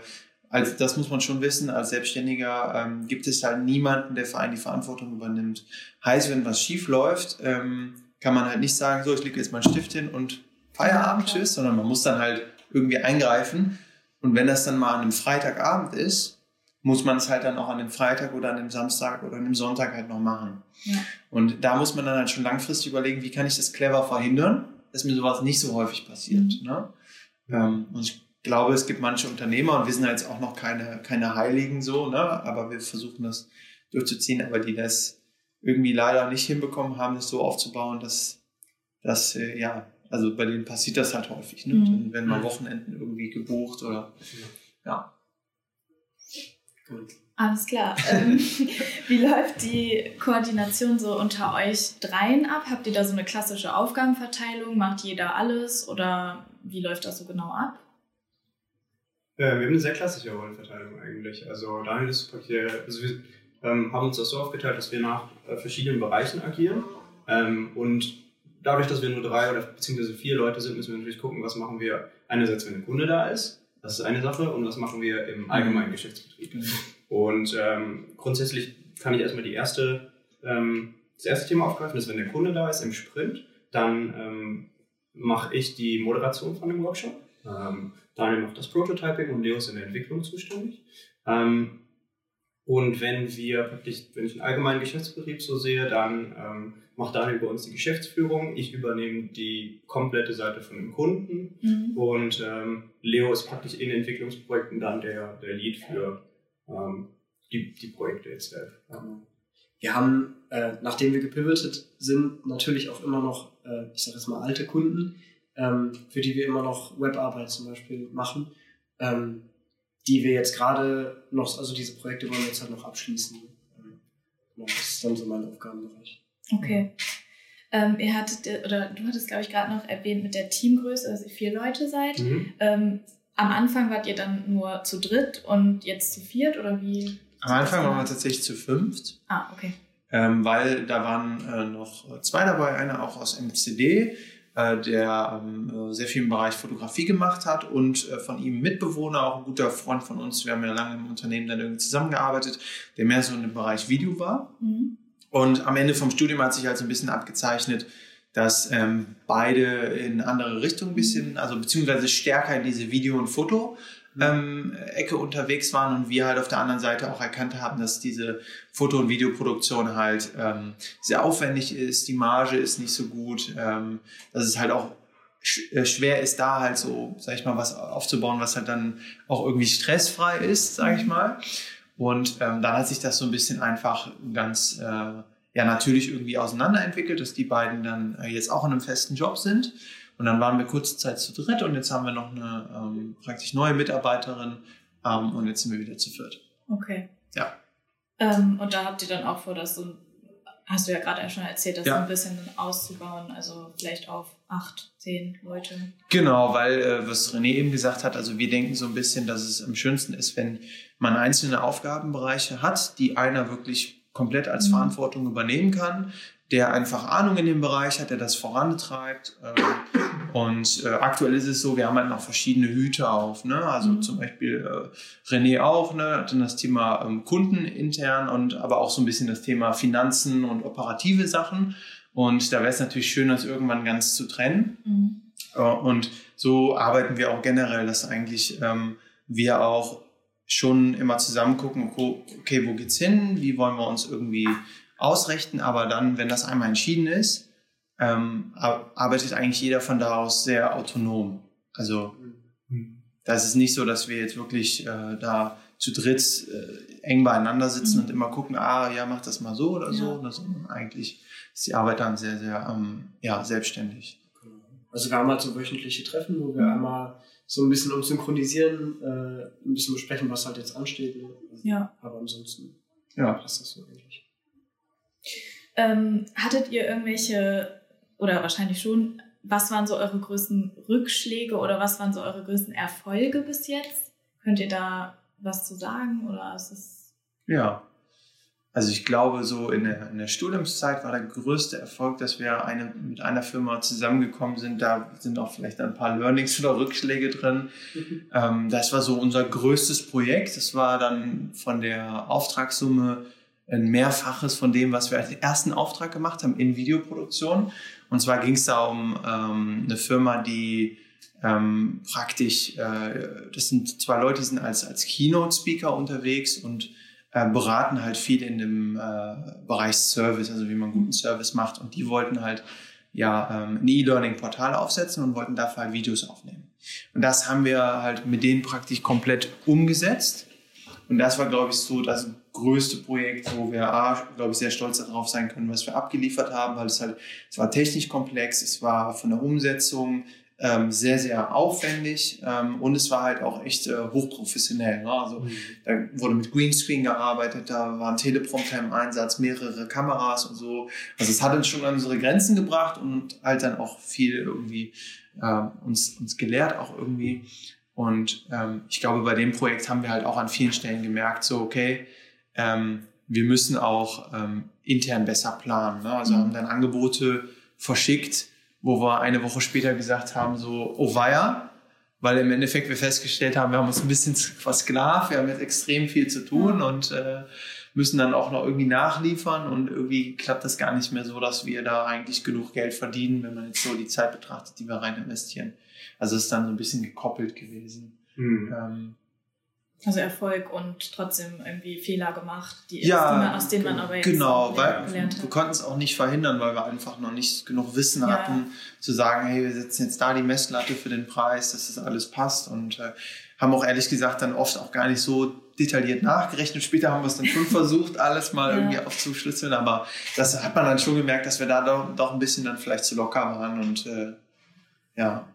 als, das muss man schon wissen, als Selbstständiger ähm, gibt es halt niemanden, der für einen die Verantwortung übernimmt. Heißt, wenn was schief läuft, ähm, kann man halt nicht sagen, so, ich lege jetzt meinen Stift hin und Feierabend, ja, tschüss, sondern man muss dann halt irgendwie eingreifen. Und wenn das dann mal an einem Freitagabend ist, muss man es halt dann auch an dem Freitag oder an dem Samstag oder an dem Sonntag halt noch machen. Ja. Und da muss man dann halt schon langfristig überlegen, wie kann ich das clever verhindern, dass mir sowas nicht so häufig passiert. Mhm. Ne? Ähm, und ich glaube, es gibt manche Unternehmer, und wir sind ja jetzt auch noch keine, keine Heiligen so, ne? aber wir versuchen das durchzuziehen, aber die das irgendwie leider nicht hinbekommen haben, das so aufzubauen, dass, dass äh, ja, also bei denen passiert das halt häufig. Ne? Mhm. Dann werden mal Wochenenden irgendwie gebucht oder ja. Gut. Alles klar. Ähm, wie läuft die Koordination so unter euch dreien ab? Habt ihr da so eine klassische Aufgabenverteilung? Macht jeder alles oder wie läuft das so genau ab? Äh, wir haben eine sehr klassische Rollenverteilung eigentlich. Also Daniel ist praktisch, also wir ähm, haben uns das so aufgeteilt, dass wir nach äh, verschiedenen Bereichen agieren. Ähm, und dadurch, dass wir nur drei oder beziehungsweise vier Leute sind, müssen wir natürlich gucken, was machen wir einerseits, wenn ein Kunde da ist Das ist eine Sache. Und was machen wir im allgemeinen Geschäftsbetrieb? Und ähm, grundsätzlich kann ich erstmal die erste, ähm, das erste Thema aufgreifen, das ist, wenn der Kunde da ist im Sprint, dann ähm, mache ich die Moderation von dem Workshop. Ähm, Daniel macht das Prototyping und Leo ist in der Entwicklung zuständig. Ähm, und wenn wir praktisch, wenn ich einen allgemeinen Geschäftsbetrieb so sehe, dann ähm, macht Daniel bei uns die Geschäftsführung. Ich übernehme die komplette Seite von dem Kunden Mhm. und ähm, Leo ist praktisch in Entwicklungsprojekten dann der, der Lead für ähm, die, die Projekte jetzt. Ähm, Wir haben, äh, nachdem wir gepivotet sind, natürlich auch immer noch, äh, ich sage jetzt mal, alte Kunden, ähm, für die wir immer noch Webarbeit zum Beispiel machen, ähm, die wir jetzt gerade noch, also diese Projekte wollen wir jetzt halt noch abschließen. Ähm, genau, das ist dann so mein Aufgabenbereich. Okay. Ähm, ihr hattet, äh, oder du hattest, glaube ich, gerade noch erwähnt mit der Teamgröße, dass ihr vier Leute seid. Mhm. Ähm, am Anfang wart ihr dann nur zu dritt und jetzt zu viert oder wie? Am Anfang waren wir tatsächlich zu fünft. Ah, okay. ähm, weil da waren äh, noch zwei dabei, einer auch aus MCD, äh, der ähm, äh, sehr viel im Bereich Fotografie gemacht hat und äh, von ihm Mitbewohner, auch ein guter Freund von uns, wir haben ja lange im Unternehmen dann irgendwie zusammengearbeitet, der mehr so in dem Bereich Video war. Mhm. Und am Ende vom Studium hat sich halt so ein bisschen abgezeichnet, dass ähm, beide in andere Richtungen ein bisschen, also beziehungsweise stärker in diese Video- und Foto ähm, Ecke unterwegs waren und wir halt auf der anderen Seite auch erkannt haben, dass diese Foto- und Videoproduktion halt ähm, sehr aufwendig ist, die Marge ist nicht so gut, ähm, dass es halt auch äh, schwer ist, da halt so, sag ich mal, was aufzubauen, was halt dann auch irgendwie stressfrei ist, sag ich mal. Und ähm, dann hat sich das so ein bisschen einfach ganz äh, ja natürlich irgendwie auseinanderentwickelt, dass die beiden dann äh, jetzt auch in einem festen Job sind. Und dann waren wir kurze Zeit zu dritt und jetzt haben wir noch eine ähm, praktisch neue Mitarbeiterin ähm, und jetzt sind wir wieder zu viert. Okay. Ja. Ähm, und da habt ihr dann auch vor, das so, hast du ja gerade schon erzählt, das Ja. so ein bisschen auszubauen, also vielleicht auf acht, zehn Leute. Genau, weil äh, was René eben gesagt hat, also wir denken so ein bisschen, dass es am schönsten ist, wenn man einzelne Aufgabenbereiche hat, die einer wirklich komplett als Mhm. Verantwortung übernehmen kann, der einfach Ahnung in dem Bereich hat, der das vorantreibt. Ähm, und äh, aktuell ist es so, wir haben halt noch verschiedene Hüte auf. Ne? Also Mhm. zum Beispiel äh, René auch, ne? dann das Thema ähm, Kunden intern und aber auch so ein bisschen das Thema Finanzen und operative Sachen. Und da wäre es natürlich schön, das irgendwann ganz zu trennen. Mhm. Äh, Und so arbeiten wir auch generell, dass eigentlich ähm, wir auch schon immer zusammen gucken, okay, okay, wo geht's hin? Wie wollen wir uns irgendwie ausrichten? Aber dann, wenn das einmal entschieden ist, ähm, ar- arbeitet eigentlich jeder von da aus sehr autonom. Also das ist nicht so, dass wir jetzt wirklich äh, da zu dritt äh, eng beieinander sitzen Mhm. und immer gucken, ah ja, mach das mal so oder so, Ja. oder so. Sondern eigentlich ist die Arbeit dann sehr, sehr ähm, ja, selbstständig. Also wir haben halt so wöchentliche Treffen, wo wir Mhm. einmal so ein bisschen uns synchronisieren, äh, ein bisschen besprechen, was halt jetzt ansteht. Ne? Ja. Aber ansonsten Ja. passt das so eigentlich. Ähm, hattet ihr irgendwelche, oder wahrscheinlich schon, was waren so eure größten Rückschläge oder was waren so eure größten Erfolge bis jetzt? Könnt ihr da was zu sagen oder ist es. Ja. Also ich glaube, so in der, in der Studiumszeit war der größte Erfolg, dass wir eine, mit einer Firma zusammengekommen sind. Da sind auch vielleicht ein paar Learnings oder Rückschläge drin. Ähm, das war so unser größtes Projekt. Das war dann von der Auftragssumme ein Mehrfaches von dem, was wir als ersten Auftrag gemacht haben in Videoproduktion. Und zwar ging es da um ähm, eine Firma, die ähm, praktisch, äh, das sind zwei Leute, die sind als, als Keynote-Speaker unterwegs und äh, beraten halt viel in dem äh, Bereich Service, also wie man guten Service macht. Und die wollten halt ja ähm, ein E-Learning-Portal aufsetzen und wollten dafür halt Videos aufnehmen. Und das haben wir halt mit denen praktisch komplett umgesetzt. Und das war, glaube ich, so das größte Projekt, wo wir, A, glaube ich, sehr stolz darauf sein können, was wir abgeliefert haben, weil es halt, es war technisch komplex, es war von der Umsetzung ähm, sehr, sehr aufwendig ähm, und es war halt auch echt äh, hochprofessionell. Ne? Also da wurde mit Greenscreen gearbeitet, da waren Teleprompter im Einsatz, mehrere Kameras und so. Also es hat uns schon an unsere Grenzen gebracht und halt dann auch viel irgendwie äh, uns, uns gelehrt auch irgendwie. Und ähm, ich glaube, bei dem Projekt haben wir halt auch an vielen Stellen gemerkt, so okay, ähm, wir müssen auch ähm, intern besser planen. Ne? Also Mhm. haben dann Angebote verschickt, wo wir eine Woche später gesagt haben, so, oh weia, weil im Endeffekt wir festgestellt haben, wir haben uns ein bisschen versklavt, wir haben jetzt extrem viel zu tun und äh, müssen dann auch noch irgendwie nachliefern und irgendwie klappt das gar nicht mehr so, dass wir da eigentlich genug Geld verdienen, wenn man jetzt so die Zeit betrachtet, die wir rein investieren. Also es ist dann so ein bisschen gekoppelt gewesen. Mhm. Ähm, Also Erfolg und trotzdem irgendwie Fehler gemacht, die, Ja, aus denen man aber jetzt Genau, auch weil gelernt wir hat. konnten es auch nicht verhindern, weil wir einfach noch nicht genug Wissen Ja. hatten, zu sagen, hey, wir setzen jetzt da die Messlatte für den Preis, dass das alles passt und äh, haben auch ehrlich gesagt dann oft auch gar nicht so detailliert nachgerechnet. Später haben wir es dann schon versucht, alles mal Ja. irgendwie aufzuschlüsseln, aber das hat man dann schon gemerkt, dass wir da doch, doch ein bisschen dann vielleicht zu locker waren und äh, ja,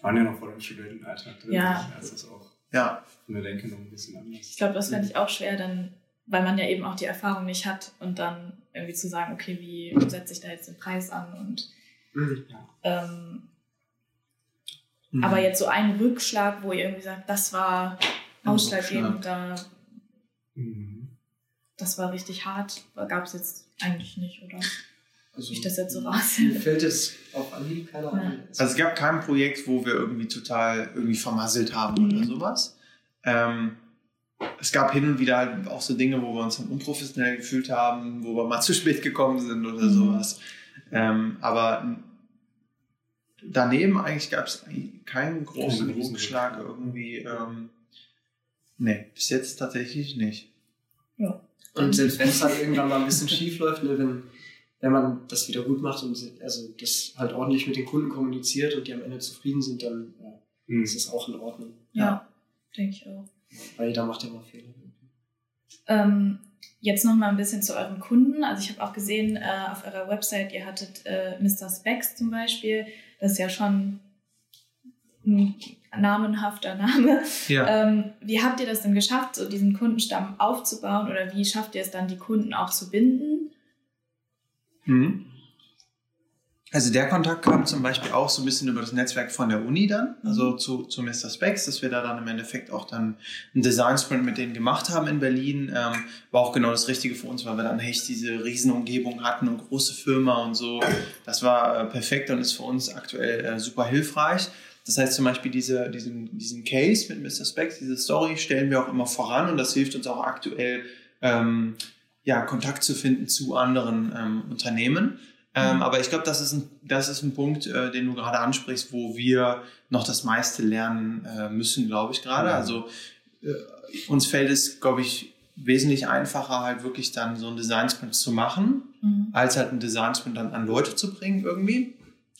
Waren ja noch vor dem Studentenalltag drin. Ja. Das ist auch ja, von der Denke noch ein bisschen anders. Ich glaube, das fände ich auch schwer, dann, weil man ja eben auch die Erfahrung nicht hat und dann irgendwie zu sagen, okay, wie setze ich da jetzt den Preis an und Mhm. ähm, Mhm. aber jetzt so ein Rückschlag, wo ihr irgendwie sagt, das war ausschlaggebend, da, Mhm. das war richtig hart, gab es jetzt eigentlich nicht, oder? Also, Ich das jetzt so raus. Mir fällt es auf Anhieb keiner Ja. an. Also es gab kein Projekt, wo wir irgendwie total irgendwie vermasselt haben Mhm. oder sowas. Ähm, es gab hin und wieder halt auch so Dinge, wo wir uns dann unprofessionell gefühlt haben, wo wir mal zu spät gekommen sind oder Mhm. sowas. Ähm, aber daneben eigentlich gab es keinen großen Rückschlag irgendwie. Ähm, nee, bis jetzt tatsächlich nicht. Und selbst wenn es halt irgendwann mal ein bisschen schief läuft, ne, wenn, wenn man das wieder gut macht und also das halt ordentlich mit den Kunden kommuniziert und die am Ende zufrieden sind, dann ja, Mhm. ist das auch in Ordnung. Ja, denke ich auch. Weil jeder macht ja mal Fehler. Ähm, jetzt noch mal ein bisschen zu euren Kunden. Also ich habe auch gesehen äh, auf eurer Website, ihr hattet äh, Mr. Specs zum Beispiel. Das ist ja schon ein namenhafter Name. Ja. Ähm, wie habt ihr das denn geschafft, so diesen Kundenstamm aufzubauen oder wie schafft ihr es dann, die Kunden auch zu binden? Mhm. Also der Kontakt kam zum Beispiel auch so ein bisschen über das Netzwerk von der Uni dann, also zu, zu Mr. Specs, dass wir da dann im Endeffekt auch dann einen Design Sprint mit denen gemacht haben in Berlin. Ähm, war auch genau das Richtige für uns, weil wir dann echt diese Riesenumgebung hatten und große Firma und so. Das war äh, perfekt und ist für uns aktuell äh, super hilfreich. Das heißt zum Beispiel diese, diesen, diesen Case mit Mr. Specs, diese Story stellen wir auch immer voran und das hilft uns auch aktuell, ähm, ja, Kontakt zu finden zu anderen ähm, Unternehmen. Ähm, Mhm. aber ich glaube, das ist ein, das ist ein Punkt, äh, den du gerade ansprichst, wo wir noch das meiste lernen äh, müssen, glaube ich gerade. Mhm. Also äh, uns fällt es, glaube ich, wesentlich einfacher, halt wirklich dann so einen Design Sprint zu machen, Mhm. als halt einen Design Sprint dann an Leute zu bringen irgendwie.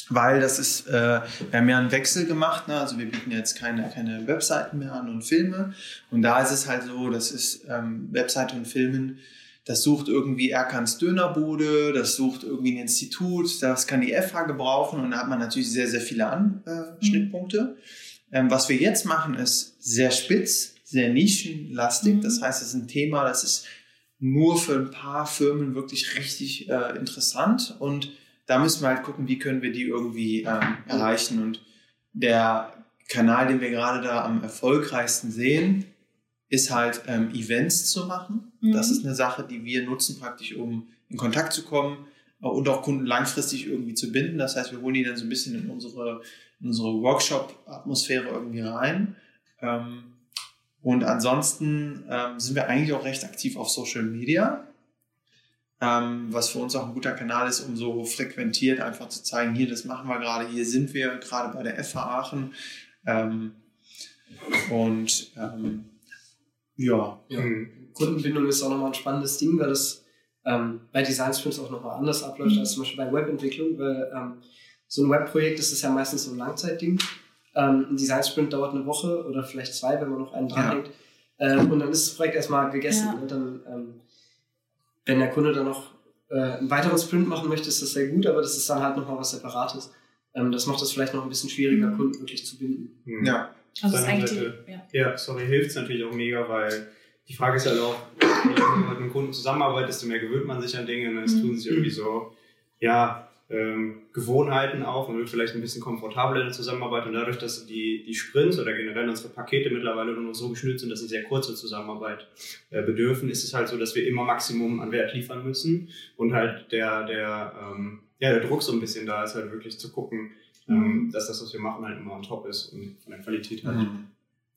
Weil das ist, äh, wir haben ja einen Wechsel gemacht, ne? also wir bieten jetzt keine, keine Webseiten mehr an und Filme. Und da ist es halt so, das ist ähm, Webseite und Filmen, das sucht irgendwie Erkans Dönerbude, das sucht irgendwie ein Institut, das kann die FH gebrauchen und da hat man natürlich sehr, sehr viele An äh, Schnittpunkte. Ähm, was wir jetzt machen, ist sehr spitz, sehr nischenlastig. Mhm. Das heißt, es ist ein Thema, das ist nur für ein paar Firmen wirklich richtig äh, interessant und da müssen wir halt gucken, wie können wir die irgendwie ähm, erreichen. Und der Kanal, den wir gerade da am erfolgreichsten sehen, ist halt ähm, Events zu machen. Mhm. Das ist eine Sache, die wir nutzen praktisch, um in Kontakt zu kommen und auch Kunden langfristig irgendwie zu binden. Das heißt, wir holen die dann so ein bisschen in unsere, in unsere Workshop-Atmosphäre irgendwie rein. Ähm, und ansonsten ähm, sind wir eigentlich auch recht aktiv auf Social Media, ähm, was für uns auch ein guter Kanal ist, um so frequentiert einfach zu zeigen, hier, das machen wir gerade, hier sind wir gerade bei der FH Aachen. Und ähm, ja, Ja. Kundenbindung ist auch nochmal ein spannendes Ding, weil das ähm, bei Design Sprints auch nochmal anders abläuft als zum Beispiel bei Webentwicklung, weil ähm, so ein Webprojekt das ist ja meistens so ein Langzeitding. Ähm, ein Design Sprint dauert eine Woche oder vielleicht zwei, wenn man noch einen dranhängt. Ähm, und dann ist das Projekt erstmal gegessen. Ja. Ne? Dann, ähm, wenn der Kunde dann noch äh, einen weiteren Sprint machen möchte, ist das sehr gut, aber das ist dann halt nochmal was Separates. Ähm, das macht das vielleicht noch ein bisschen schwieriger, Mhm. Kunden wirklich zu binden. Mhm. ja, Also es ist eigentlich Seite. die, ja. Ja, sorry, hilft es natürlich auch mega, weil die Frage ist halt auch, je länger man mit einem Kunden zusammenarbeitet, desto mehr gewöhnt man sich an Dinge. Und es Mhm. tun sich irgendwie so, ja, ähm, Gewohnheiten auf. Man wird vielleicht ein bisschen komfortabler in der Zusammenarbeit. Und dadurch, dass die, die Sprints oder generell unsere Pakete mittlerweile nur noch so geschnürt sind, dass sie sehr kurze Zusammenarbeit äh, bedürfen, ist es halt so, dass wir immer Maximum an Wert liefern müssen. Und halt der, der, ähm, ja, der Druck so ein bisschen da ist, halt wirklich zu gucken, ähm, dass das, was wir machen, halt immer on top ist und von der Qualität halt. Mhm.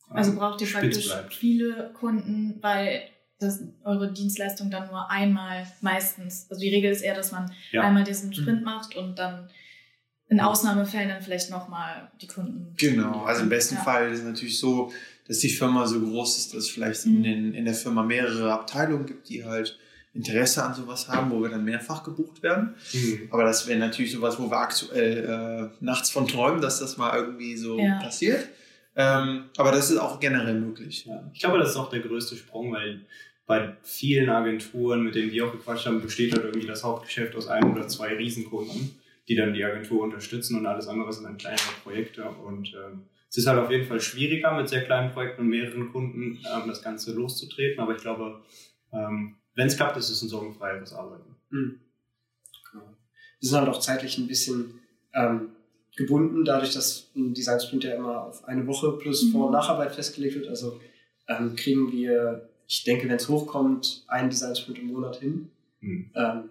Also ähm, braucht ihr praktisch bleibt. viele Kunden, weil das, eure Dienstleistung dann nur einmal meistens, also die Regel ist eher, dass man Ja. einmal diesen Sprint macht und dann in Ausnahmefällen dann vielleicht nochmal die Kunden. Genau, also im besten Ja. Fall ist es natürlich so, dass die Firma so groß ist, dass es vielleicht Mhm. in, den, in der Firma mehrere Abteilungen gibt, die halt Interesse an sowas haben, wo wir dann mehrfach gebucht werden. Mhm. Aber das wäre natürlich sowas, wo wir aktuell äh, nachts von träumen, dass das mal irgendwie so Ja. passiert. Ähm, aber das ist auch generell möglich. Ja. Ich glaube, das ist auch der größte Sprung, weil bei vielen Agenturen, mit denen wir auch gequatscht haben, besteht halt irgendwie das Hauptgeschäft aus einem oder zwei Riesenkunden, die dann die Agentur unterstützen und alles andere sind dann kleinere Projekte. Und ähm, es ist halt auf jeden Fall schwieriger, mit sehr kleinen Projekten und mehreren Kunden ähm, das Ganze loszutreten. Aber ich glaube, ähm, wenn es klappt, ist es ein sorgenfreieres Arbeiten. Mhm. Genau. Wir sind halt auch zeitlich ein bisschen ähm, gebunden, dadurch, dass ein Design Sprint ja immer auf eine Woche plus Mhm. Vor- und Nacharbeit festgelegt wird. Also ähm, kriegen wir, ich denke, wenn es hochkommt, einen Design Sprint im Monat hin. Mhm. Ähm,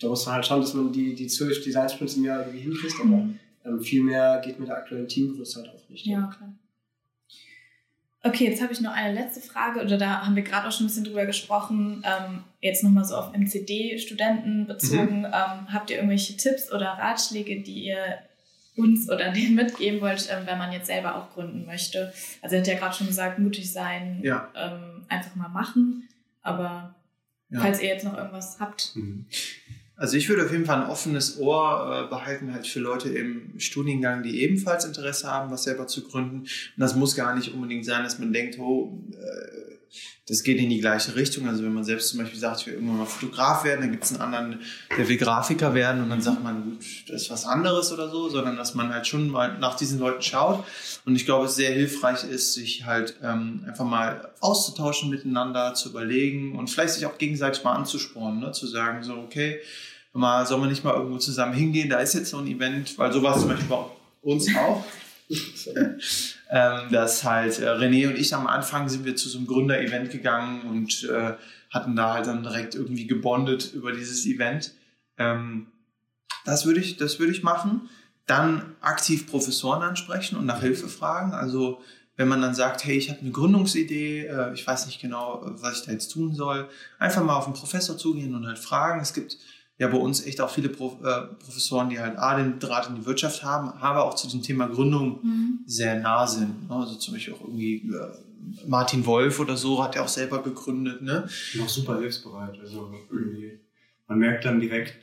da muss man halt schauen, dass man die, die zwölf Design Sprints im Jahr irgendwie hinkriegt, aber Mhm. ähm, viel mehr geht mit der aktuellen Teamgröße halt auch nicht. Ja, klar. Okay, jetzt habe ich noch eine letzte Frage, oder da haben wir gerade auch schon ein bisschen drüber gesprochen. Ähm, jetzt nochmal so auf MCD-Studenten bezogen. Ähm, habt ihr irgendwelche Tipps oder Ratschläge, die ihr uns oder denen mitgeben wollt, ähm, wenn man jetzt selber auch gründen möchte? Also, ihr habt ja gerade schon gesagt, mutig sein, Ja. ähm, einfach mal machen. Aber Ja. falls ihr jetzt noch irgendwas habt. Mhm. Also ich würde auf jeden Fall ein offenes Ohr äh, behalten halt für Leute im Studiengang, die ebenfalls Interesse haben, was selber zu gründen. Und das muss gar nicht unbedingt sein, dass man denkt, oh, äh, das geht in die gleiche Richtung. Also wenn man selbst zum Beispiel sagt, ich will irgendwann mal Fotograf werden, dann gibt es einen anderen, der will Grafiker werden und dann sagt man, gut, das ist was anderes oder so, sondern dass man halt schon mal nach diesen Leuten schaut. Und ich glaube, es sehr hilfreich ist, sich halt ähm, einfach mal auszutauschen miteinander, zu überlegen und vielleicht sich auch gegenseitig mal anzuspornen, ne? zu sagen, so, okay, mal, sollen wir nicht mal irgendwo zusammen hingehen? Da ist jetzt so ein Event, weil so war es zum Beispiel bei uns auch. ähm, dass halt äh, René und ich am Anfang sind wir zu so einem Gründer-Event gegangen und äh, hatten da halt dann direkt irgendwie gebondet über dieses Event. Ähm, das würde ich, das ich machen. Dann aktiv Professoren ansprechen und nach Hilfe fragen. Also wenn man dann sagt, hey, ich habe eine Gründungsidee, äh, ich weiß nicht genau, was ich da jetzt tun soll, einfach mal auf den Professor zugehen und halt fragen. Es gibt ja bei uns echt auch viele Prof äh, Professoren, die halt A, den Draht in die Wirtschaft haben, aber auch zu dem Thema Gründung Mhm. sehr nah sind. ne? Also zum Beispiel auch irgendwie äh, Martin Wolf oder so hat ja auch selber gegründet. Ne? Noch super hilfsbereit. Also irgendwie, man merkt dann direkt,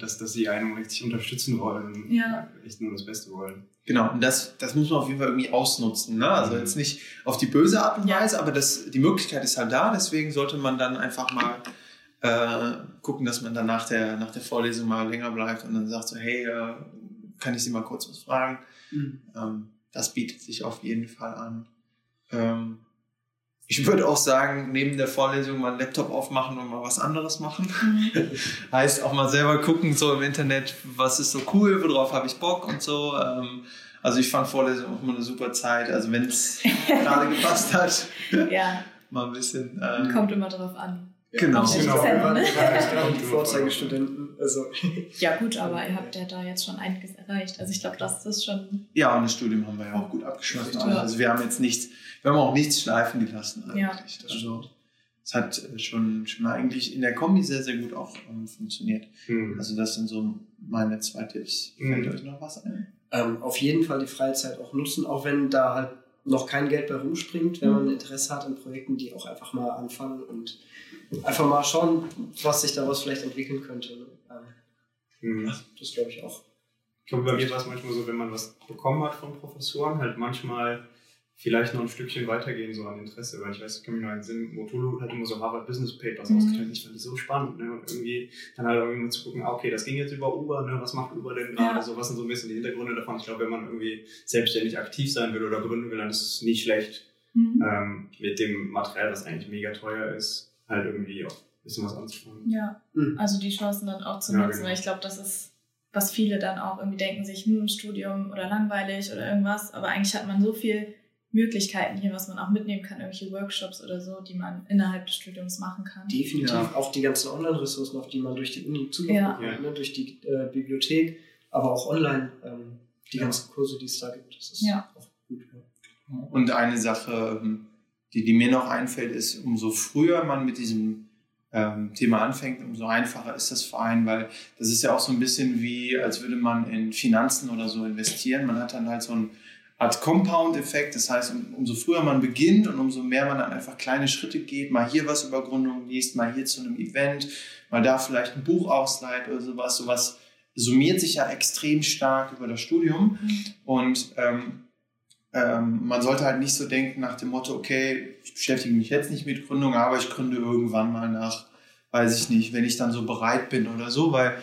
dass, dass sie einen richtig unterstützen wollen und Ja. echt nur das Beste wollen. Genau, und das, das muss man auf jeden Fall irgendwie ausnutzen. Ne? Also Mhm. jetzt nicht auf die böse Art und Ja. Weise, aber das, die Möglichkeit ist halt da, deswegen sollte man dann einfach mal äh, gucken, dass man dann nach der, nach der Vorlesung mal länger bleibt und dann sagt so, hey, äh, kann ich Sie mal kurz was fragen? Mhm. Ähm, das bietet sich auf jeden Fall an. Ähm, ich würde auch sagen, neben der Vorlesung mal einen Laptop aufmachen und mal was anderes machen. Mhm. Heißt auch mal selber gucken, so im Internet, was ist so cool, worauf habe ich Bock und so. Ähm, also ich fand Vorlesung auch immer eine super Zeit. Also wenn es gerade gepasst hat, Ja, mal ein bisschen. Ähm, kommt immer drauf an. Genau. Den Genau, waren echt gerade die Vorzeigestudenten. Also, Ja, gut, aber ihr habt ja da jetzt schon einiges erreicht. Also ich glaube, das ist schon. Ja, und das Studium haben wir ja auch gut abgeschlossen. Ja. Also wir haben jetzt nichts, wir haben auch nichts schleifen gelassen Ja, eigentlich. das also es hat äh, schon, schon eigentlich in der Kombi sehr, sehr gut auch ähm, funktioniert. Mhm. Also das sind so meine zwei Tipps. Mhm. Fällt euch noch was ein? ähm, auf jeden Fall die Freizeit auch nutzen, auch wenn da halt noch kein Geld bei rumspringt, wenn Mhm. man Interesse hat an Projekten, die auch einfach mal anfangen und einfach mal schauen, was sich daraus vielleicht entwickeln könnte. ne? Ähm, Mhm. das glaube ich auch. Ich glaube, bei mir war es manchmal so, wenn man was bekommen hat von Professoren, halt manchmal vielleicht noch ein Stückchen weitergehen, so an Interesse, weil ich weiß, ich kann mich noch entsinnen, Motolo hat immer so Harvard Business Papers Mhm. ausgeteilt. Ich fand das so spannend, ne? Und irgendwie dann halt irgendwie mal zu gucken, ah, okay, das ging jetzt über Uber, ne? Was macht Uber denn gerade? Ja. So, was sind so ein bisschen die Hintergründe davon? Ich glaube, wenn man irgendwie selbstständig aktiv sein will oder gründen will, dann ist es nicht schlecht, Mhm. ähm, mit dem Material, das eigentlich mega teuer ist, halt irgendwie auch ein bisschen was anzufangen. Ja, Mhm. also die Chancen dann auch zu Ja, nutzen. genau. Weil ich glaube, das ist, was viele dann auch irgendwie denken sich, hm, Studium oder langweilig oder irgendwas. Aber eigentlich hat man so viel Möglichkeiten hier, was man auch mitnehmen kann, irgendwelche Workshops oder so, die man innerhalb des Studiums machen kann. Definitiv Ja. auch die ganzen Online-Ressourcen, auf die man durch die Uni Zugriff Ja. ne? durch die äh, Bibliothek, aber auch online ähm, die Ja. ganzen Kurse, die es da gibt. Das ist Ja. auch gut. Ja. Und eine Sache, ähm, die, die mir noch einfällt, ist, umso früher man mit diesem ähm, Thema anfängt, umso einfacher ist das für einen, weil das ist ja auch so ein bisschen wie, als würde man in Finanzen oder so investieren. Man hat dann halt so eine Art Compound-Effekt. Das heißt, um, umso früher man beginnt und umso mehr man dann einfach kleine Schritte geht, mal hier was über Gründung liest, mal hier zu einem Event, mal da vielleicht ein Buch ausleiht oder sowas, sowas summiert sich ja extrem stark über das Studium. Und ähm, ähm, man sollte halt nicht so denken nach dem Motto, okay, ich beschäftige mich jetzt nicht mit Gründung, aber ich gründe irgendwann mal nach, weiß ich nicht, wenn ich dann so bereit bin oder so, weil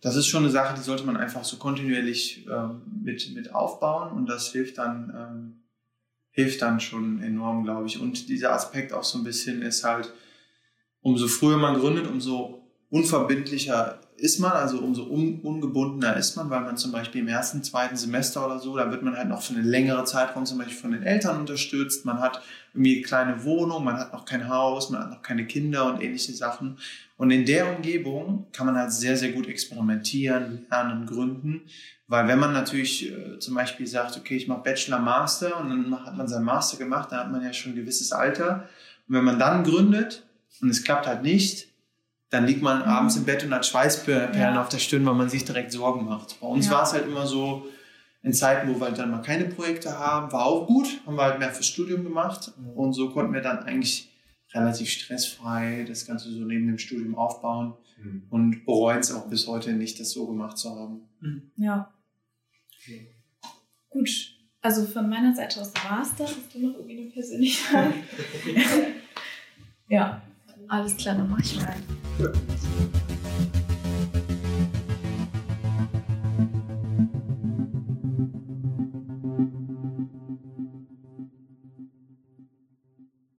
das ist schon eine Sache, die sollte man einfach so kontinuierlich ähm, mit, mit aufbauen und das hilft dann, ähm, hilft dann schon enorm, glaube ich. Und dieser Aspekt auch so ein bisschen ist halt, umso früher man gründet, umso unverbindlicher ist man, also umso un ungebundener ist man, weil man zum Beispiel im ersten, zweiten Semester oder so, da wird man halt noch für eine längere Zeitraum zum Beispiel von den Eltern unterstützt. Man hat irgendwie eine kleine Wohnung, man hat noch kein Haus, man hat noch keine Kinder und ähnliche Sachen. Und in der Umgebung kann man halt sehr, sehr gut experimentieren, lernen, gründen. Weil wenn man natürlich äh, zum Beispiel sagt, okay, ich mache Bachelor, Master und dann hat man seinen Master gemacht, dann hat man ja schon ein gewisses Alter. Und wenn man dann gründet und es klappt halt nicht, dann liegt man abends im Bett und hat Schweißperlen Ja. auf der Stirn, weil man sich direkt Sorgen macht. Bei uns Ja. war es halt immer so, in Zeiten, wo wir halt dann mal keine Projekte haben, war auch gut, haben wir halt mehr fürs Studium gemacht und so konnten wir dann eigentlich relativ stressfrei das Ganze so neben dem Studium aufbauen und bereuen es auch bis heute nicht, das so gemacht zu haben. Ja. Gut. Also von meiner Seite aus war es das. Hast du noch irgendwie eine persönliche Frage? ja. Alles klar, dann mach ich rein. Ja.